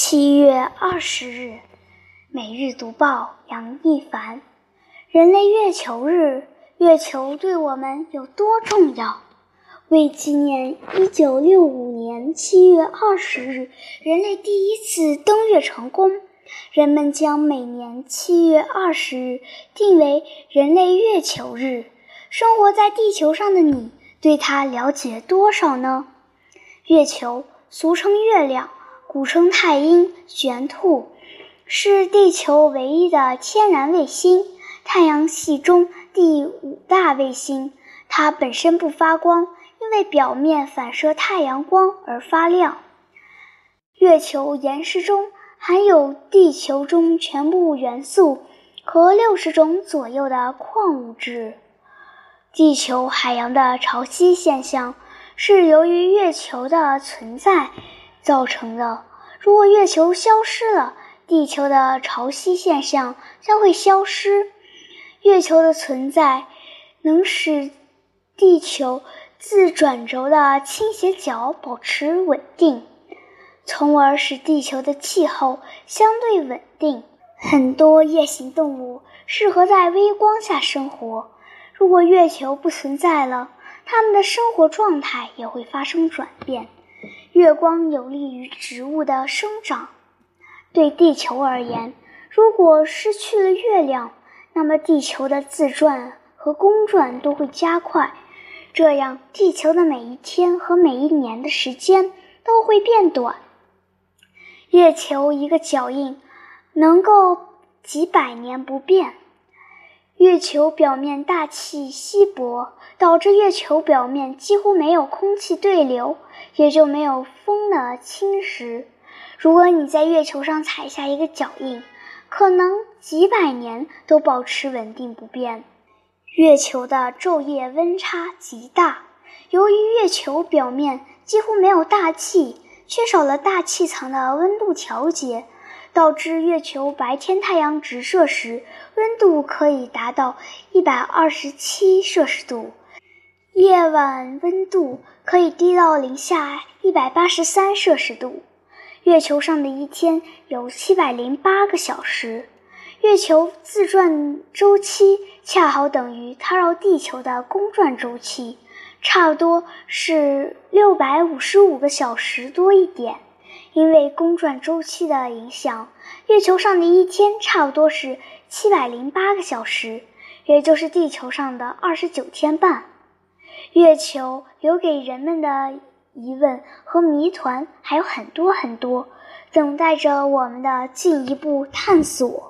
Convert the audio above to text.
七月二十日，每日读报杨一凡。人类月球日，月球对我们有多重要？为纪念一九六五年七月二十日人类第一次登月成功，人们将每年七月二十日定为人类月球日。生活在地球上的你，对它了解多少呢？月球，俗称月亮。古称太阴、玄兔，是地球唯一的天然卫星，太阳系中第五大卫星。它本身不发光，因为表面反射太阳光而发亮。月球岩石中含有地球中全部元素和六十种左右的矿物质。地球海洋的潮汐现象是由于月球的存在。造成的。如果月球消失了，地球的潮汐现象将会消失。月球的存在能使地球自转轴的倾斜角保持稳定，从而使地球的气候相对稳定。很多夜行动物适合在微光下生活。如果月球不存在了，它们的生活状态也会发生转变。月光有利于植物的生长。对地球而言，如果失去了月亮，那么地球的自转和公转都会加快，这样地球的每一天和每一年的时间都会变短。月球一个脚印能够几百年不变。月球表面大气稀薄，导致月球表面几乎没有空气对流，也就没有风的侵蚀。如果你在月球上踩下一个脚印，可能几百年都保持稳定不变。月球的昼夜温差极大，由于月球表面几乎没有大气，缺少了大气层的温度调节。导致月球白天太阳直射时，温度可以达到一百二十七摄氏度，夜晚温度可以低到零下一百八十三摄氏度。月球上的一天有七百零八个小时，月球自转周期恰好等于它绕地球的公转周期，差不多是六百五十五个小时多一点。因为公转周期的影响，月球上的一天差不多是七百零八个小时，也就是地球上的二十九天半。月球留给人们的疑问和谜团还有很多很多，等待着我们的进一步探索。